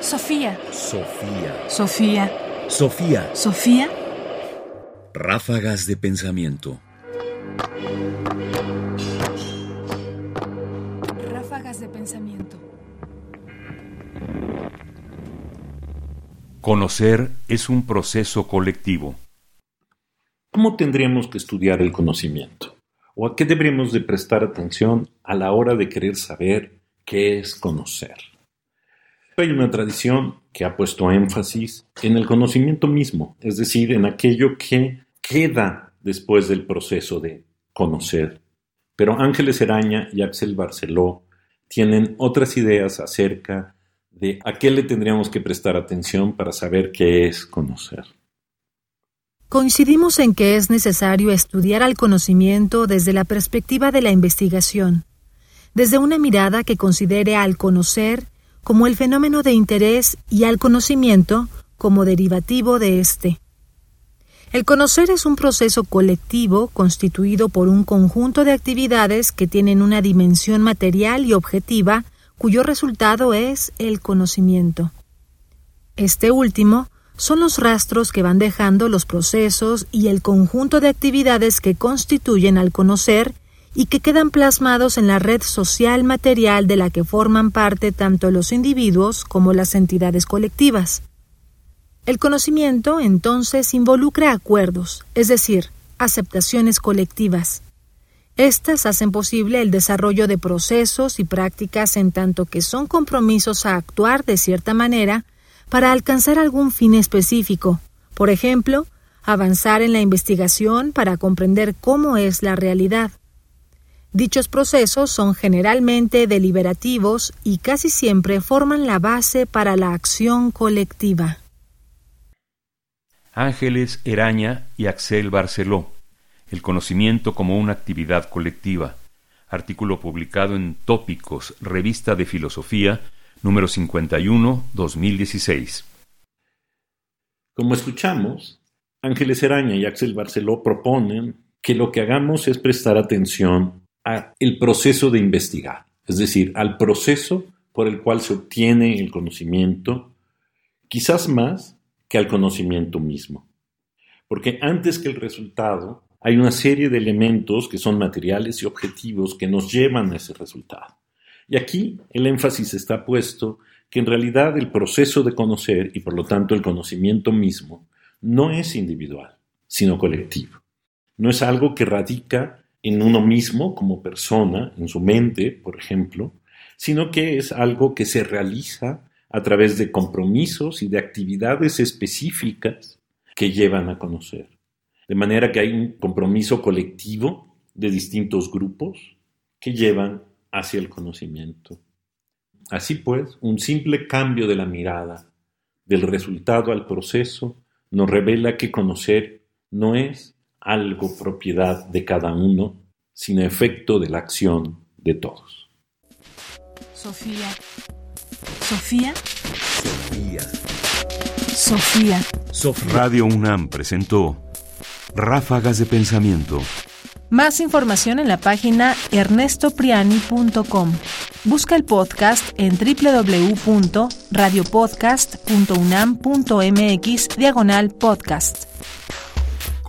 Sofía. Sofía. Sofía. Sofía. Sofía. Ráfagas de pensamiento. Ráfagas de pensamiento. Conocer es un proceso colectivo. ¿Cómo tendríamos que estudiar el conocimiento? ¿O a qué deberíamos de prestar atención a la hora de querer saber qué es conocer? Hay una tradición que ha puesto énfasis en el conocimiento mismo, es decir, en aquello que queda después del proceso de conocer. Pero Ángeles Eraña y Axel Barceló tienen otras ideas acerca de a qué le tendríamos que prestar atención para saber qué es conocer. Coincidimos en que es necesario estudiar al conocimiento desde la perspectiva de la investigación, desde una mirada que considere al conocer como el fenómeno de interés y al conocimiento como derivativo de éste. El conocer es un proceso colectivo constituido por un conjunto de actividades que tienen una dimensión material y objetiva cuyo resultado es el conocimiento. Este último son los rastros que van dejando los procesos y el conjunto de actividades que constituyen al conocer y que quedan plasmados en la red social material de la que forman parte tanto los individuos como las entidades colectivas. El conocimiento, entonces, involucra acuerdos, es decir, aceptaciones colectivas. Estas hacen posible el desarrollo de procesos y prácticas en tanto que son compromisos a actuar de cierta manera para alcanzar algún fin específico, por ejemplo, avanzar en la investigación para comprender cómo es la realidad, Dichos procesos son generalmente deliberativos y casi siempre forman la base para la acción colectiva. Ángeles Eraña y Axel Barceló. El conocimiento como una actividad colectiva. Artículo publicado en Tópicos, Revista de Filosofía, número 51, 2016. Como escuchamos, Ángeles Eraña y Axel Barceló proponen que lo que hagamos es prestar atención el proceso de investigar, es decir, al proceso por el cual se obtiene el conocimiento, quizás más que al conocimiento mismo. Porque antes que el resultado, hay una serie de elementos que son materiales y objetivos que nos llevan a ese resultado. Y aquí el énfasis está puesto que en realidad el proceso de conocer y por lo tanto el conocimiento mismo no es individual, sino colectivo. No es algo que radica en uno mismo como persona, en su mente, por ejemplo, sino que es algo que se realiza a través de compromisos y de actividades específicas que llevan a conocer. De manera que hay un compromiso colectivo de distintos grupos que llevan hacia el conocimiento. Así pues, un simple cambio de la mirada del resultado al proceso nos revela que conocer no es algo propiedad de cada uno, sino efecto de la acción de todos. Sofía. Sofía. Sofía. Sofía. Radio UNAM presentó Ráfagas de Pensamiento. Más información en la página ernestopriani.com. Busca el podcast en www.radiopodcast.unam.mx diagonal podcast.